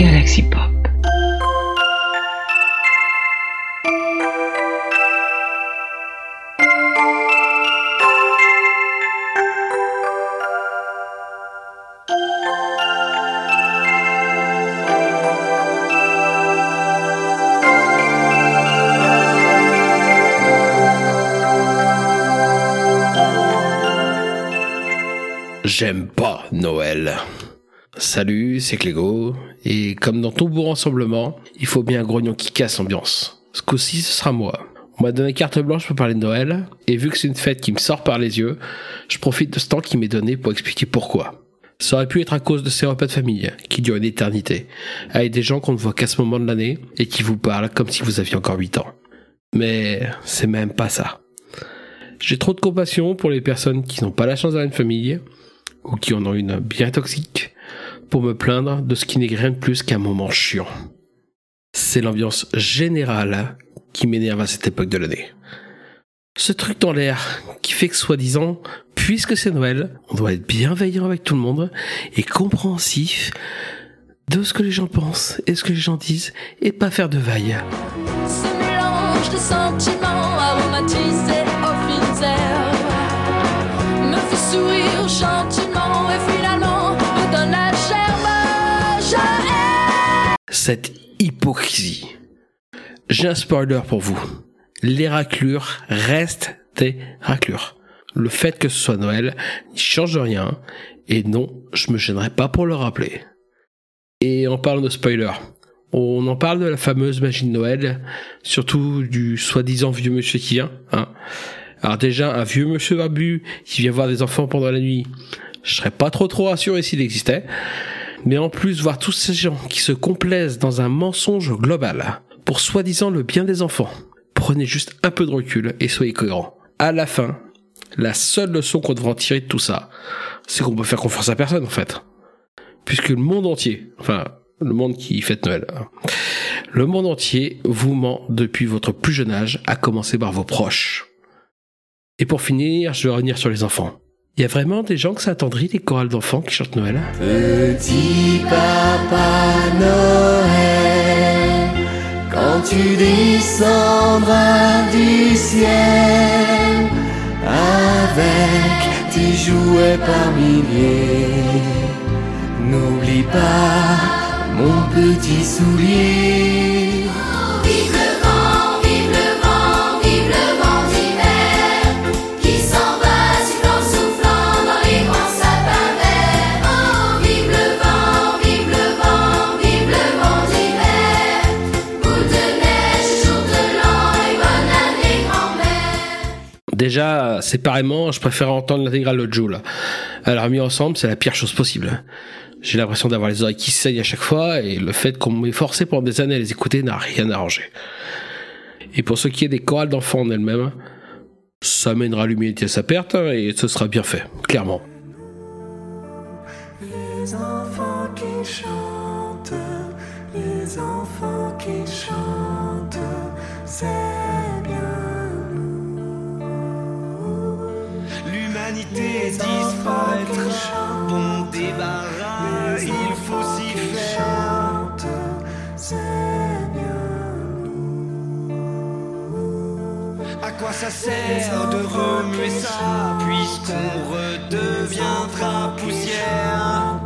Galaxy Pop. J'aime pas Noël. Salut, c'est Clégo. Et comme dans tout beau rassemblement, il faut bien un grognon qui casse l'ambiance. Ce coup-ci, ce sera moi. On m'a donné carte blanche pour parler de Noël, et vu que c'est une fête qui me sort par les yeux, je profite de ce temps qui m'est donné pour expliquer pourquoi. Ça aurait pu être à cause de ces repas de famille, qui durent une éternité, avec des gens qu'on ne voit qu'à ce moment de l'année, et qui vous parlent comme si vous aviez encore 8 ans. Mais c'est même pas ça. J'ai trop de compassion pour les personnes qui n'ont pas la chance d'avoir une famille, ou qui en ont une bien toxique, pour me plaindre de ce qui n'est rien de plus qu'un moment chiant. C'est l'ambiance générale qui m'énerve à cette époque de l'année. Ce truc dans l'air qui fait que soi-disant, puisque c'est Noël, on doit être bienveillant avec tout le monde et compréhensif de ce que les gens pensent et ce que les gens disent et pas faire de vagues. Ce mélange de sentiments aromatisés herbes me fait sourire cette hypocrisie. J'ai un spoiler pour vous. Les raclures restent des raclures. Le fait que ce soit Noël n'y change rien, et non, je me gênerai pas pour le rappeler. Et en parlant de spoiler, on en parle de la fameuse magie de Noël, surtout du soi-disant vieux monsieur qui vient. Hein. Alors déjà, un vieux monsieur barbu qui vient voir des enfants pendant la nuit, je serais pas trop trop rassuré s'il existait. Mais en plus, voir tous ces gens qui se complaisent dans un mensonge global pour soi-disant le bien des enfants. Prenez juste un peu de recul et soyez cohérents. À la fin, la seule leçon qu'on devra en tirer de tout ça, c'est qu'on peut faire confiance à personne en fait. Puisque le monde entier, enfin, le monde qui fête Noël, le monde entier vous ment depuis votre plus jeune âge, à commencer par vos proches. Et pour finir, je vais revenir sur les enfants. Il y a vraiment des gens que ça attendrit, des chorales d'enfants qui chantent Noël Petit papa Noël, quand tu descendras du ciel avec tes jouets par milliers, n'oublie pas mon petit soulier. Déjà, séparément, je préfère entendre l'intégrale de Joule. Alors mis ensemble, c'est la pire chose possible. J'ai l'impression d'avoir les oreilles qui saignent à chaque fois, et le fait qu'on m'ait forcé pendant des années à les écouter n'a rien arrangé. Et pour ce qui est des chorales d'enfants en elles-mêmes, ça mènera l'humilité à sa perte, hein, et ce sera bien fait, clairement. L'humanité disparaîtra, bon débarras, il faut s'y faire. À quoi ça sert de remuer ça, puisqu'on redeviendra poussière.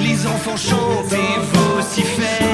Les enfants chantent et vocifèrent,